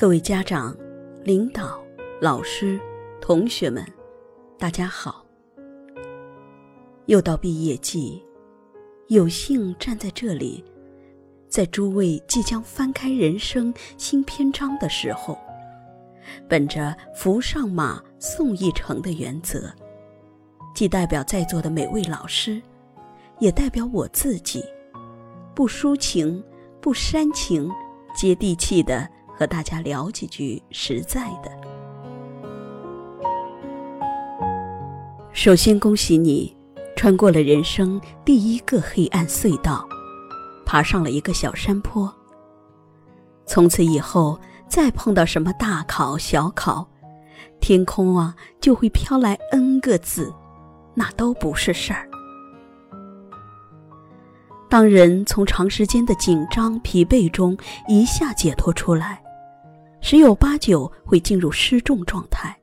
各位家长、领导、老师、同学们，大家好！又到毕业季，有幸站在这里，在诸位即将翻开人生新篇章的时候，本着“扶上马，送一程”的原则，既代表在座的每位老师，也代表我自己，不抒情、不煽情，接地气的。和大家聊几句实在的。首先恭喜你，穿过了人生第一个黑暗隧道，爬上了一个小山坡。从此以后，再碰到什么大考小考，天空啊就会飘来 N 个字，那都不是事儿。当人从长时间的紧张疲惫中一下解脱出来。十有八九会进入失重状态。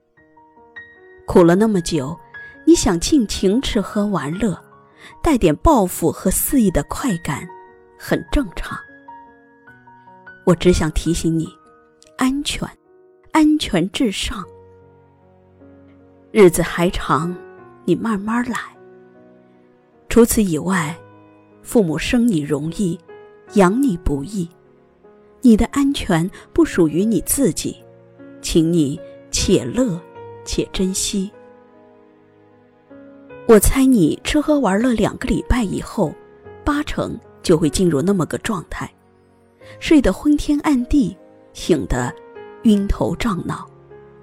苦了那么久，你想尽情吃喝玩乐，带点报复和肆意的快感，很正常。我只想提醒你，安全，安全至上。日子还长，你慢慢来。除此以外，父母生你容易，养你不易。你的安全不属于你自己，请你且乐且珍惜。我猜你吃喝玩乐两个礼拜以后，八成就会进入那么个状态：睡得昏天暗地，醒得晕头胀脑，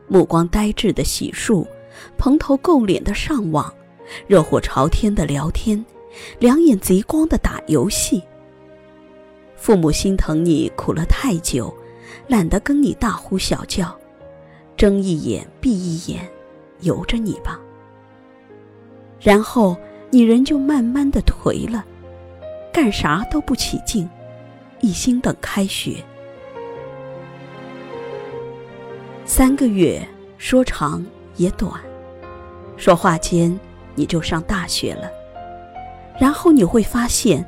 目光呆滞的洗漱，蓬头垢脸的上网，热火朝天的聊天，两眼贼光的打游戏。父母心疼你苦了太久，懒得跟你大呼小叫，睁一眼闭一眼，由着你吧。然后你人就慢慢的颓了，干啥都不起劲，一心等开学。三个月说长也短，说话间你就上大学了，然后你会发现，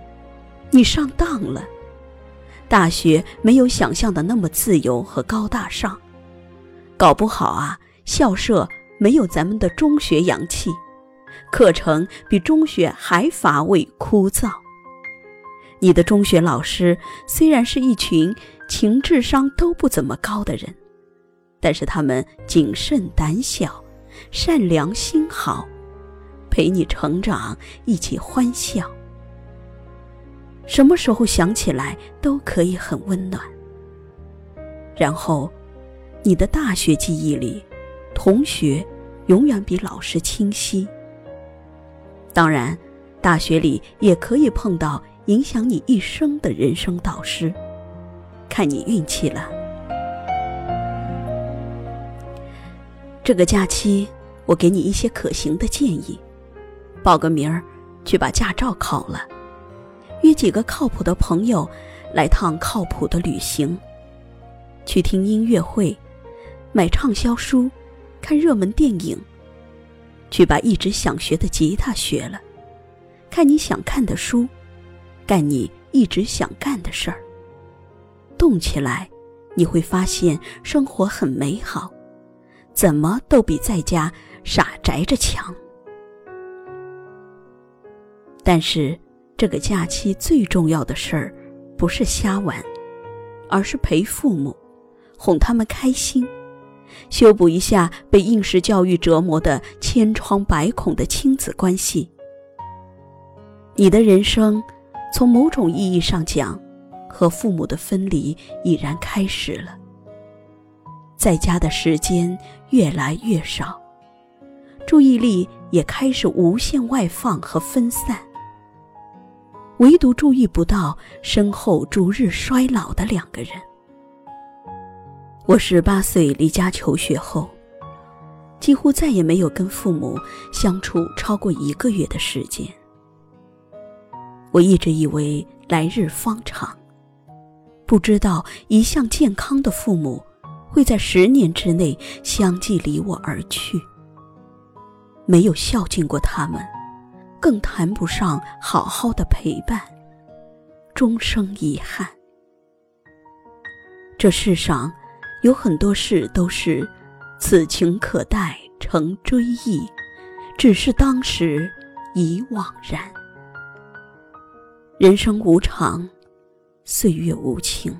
你上当了。大学没有想象的那么自由和高大上，搞不好啊，校舍没有咱们的中学洋气，课程比中学还乏味枯燥。你的中学老师虽然是一群情智商都不怎么高的人，但是他们谨慎胆小，善良心好，陪你成长，一起欢笑。什么时候想起来都可以很温暖。然后，你的大学记忆里，同学永远比老师清晰。当然，大学里也可以碰到影响你一生的人生导师，看你运气了。这个假期，我给你一些可行的建议：报个名儿，去把驾照考了。约几个靠谱的朋友，来趟靠谱的旅行。去听音乐会，买畅销书，看热门电影。去把一直想学的吉他学了，看你想看的书，干你一直想干的事儿。动起来，你会发现生活很美好，怎么都比在家傻宅着强。但是。这个假期最重要的事儿，不是瞎玩，而是陪父母，哄他们开心，修补一下被应试教育折磨的千疮百孔的亲子关系。你的人生，从某种意义上讲，和父母的分离已然开始了。在家的时间越来越少，注意力也开始无限外放和分散。唯独注意不到身后逐日衰老的两个人。我十八岁离家求学后，几乎再也没有跟父母相处超过一个月的时间。我一直以为来日方长，不知道一向健康的父母会在十年之内相继离我而去。没有孝敬过他们。更谈不上好好的陪伴，终生遗憾。这世上有很多事都是此情可待成追忆，只是当时已惘然。人生无常，岁月无情。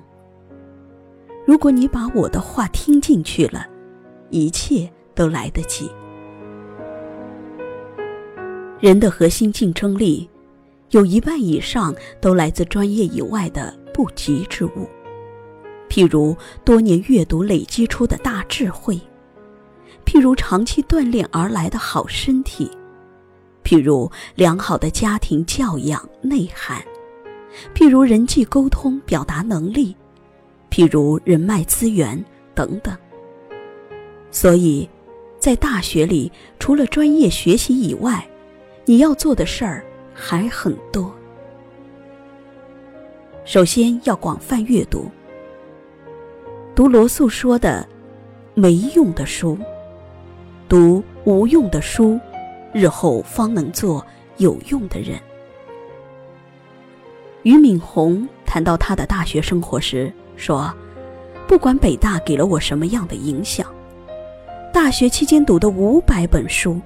如果你把我的话听进去了，一切都来得及。人的核心竞争力，有一半以上都来自专业以外的不及之物。譬如多年阅读累积出的大智慧，譬如长期锻炼而来的好身体，譬如良好的家庭教养内涵，譬如人际沟通表达能力，譬如人脉资源等等。所以，在大学里，除了专业学习以外，你要做的事儿还很多。首先要广泛阅读。读罗素说的“没用的书”，读无用的书，日后方能做有用的人。俞敏洪谈到他的大学生活时说：“不管北大给了我什么样的影响，大学期间读的五百本书，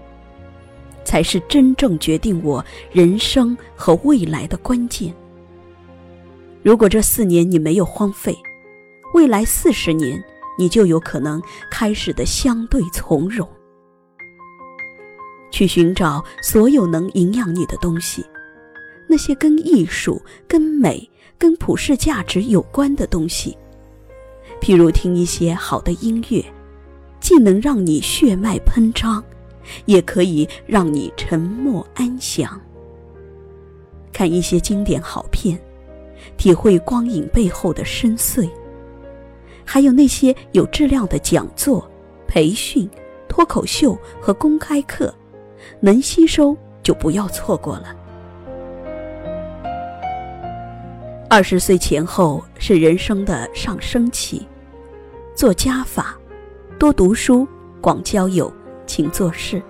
才是真正决定我人生和未来的关键。如果这四年你没有荒废。”未来四十年，你就有可能开始的相对从容，去寻找所有能营养你的东西，那些跟艺术、跟美、跟普世价值有关的东西，譬如听一些好的音乐，既能让你血脉喷张，也可以让你沉默安详。看一些经典好片，体会光影背后的深邃。还有那些有质量的讲座、培训、脱口秀和公开课，能吸收就不要错过了。二十岁前后是人生的上升期，做加法，多读书，广交友，请做事。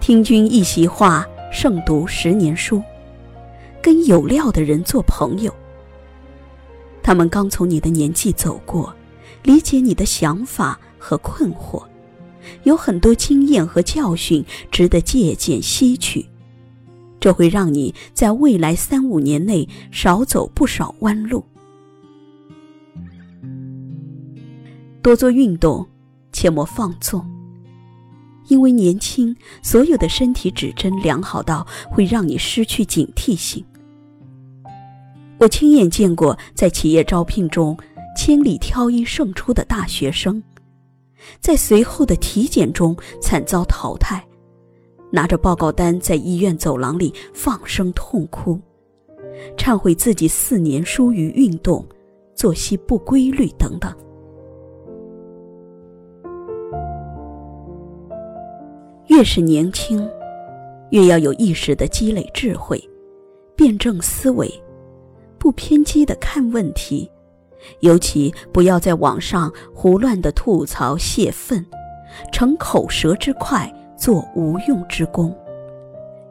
听君一席话，胜读十年书。跟有料的人做朋友。他们刚从你的年纪走过，理解你的想法和困惑，有很多经验和教训值得借鉴吸取，这会让你在未来三五年内少走不少弯路。多做运动，切莫放纵，因为年轻，所有的身体指针良好到会让你失去警惕性。我亲眼见过，在企业招聘中千里挑一胜出的大学生，在随后的体检中惨遭淘汰，拿着报告单在医院走廊里放声痛哭，忏悔自己四年疏于运动、作息不规律等等。越是年轻，越要有意识的积累智慧，辩证思维。不偏激的看问题，尤其不要在网上胡乱的吐槽泄愤，逞口舌之快，做无用之功。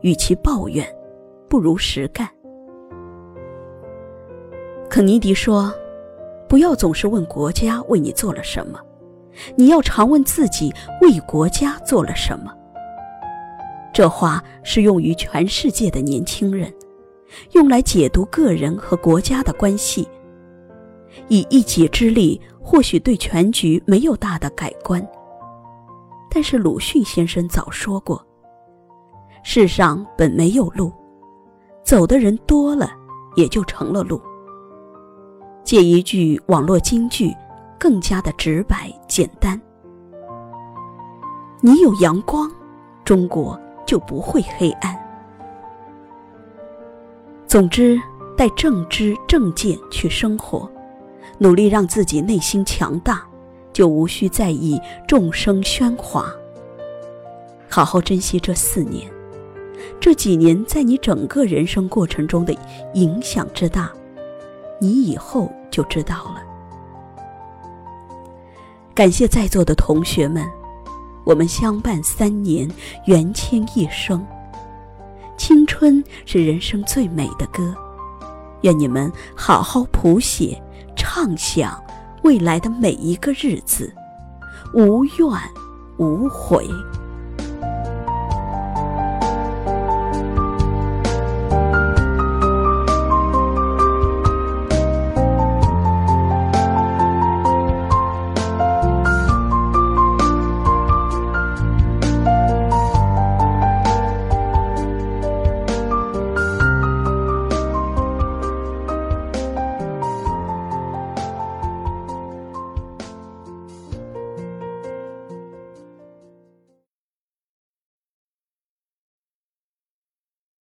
与其抱怨，不如实干。肯尼迪说：“不要总是问国家为你做了什么，你要常问自己为国家做了什么。”这话适用于全世界的年轻人。用来解读个人和国家的关系，以一己之力或许对全局没有大的改观。但是鲁迅先生早说过：“世上本没有路，走的人多了，也就成了路。”借一句网络金句，更加的直白简单：“你有阳光，中国就不会黑暗。”总之，带正知正见去生活，努力让自己内心强大，就无需在意众生喧哗。好好珍惜这四年，这几年在你整个人生过程中的影响之大，你以后就知道了。感谢在座的同学们，我们相伴三年，缘牵一生。青春是人生最美的歌，愿你们好好谱写、畅想未来的每一个日子，无怨无悔。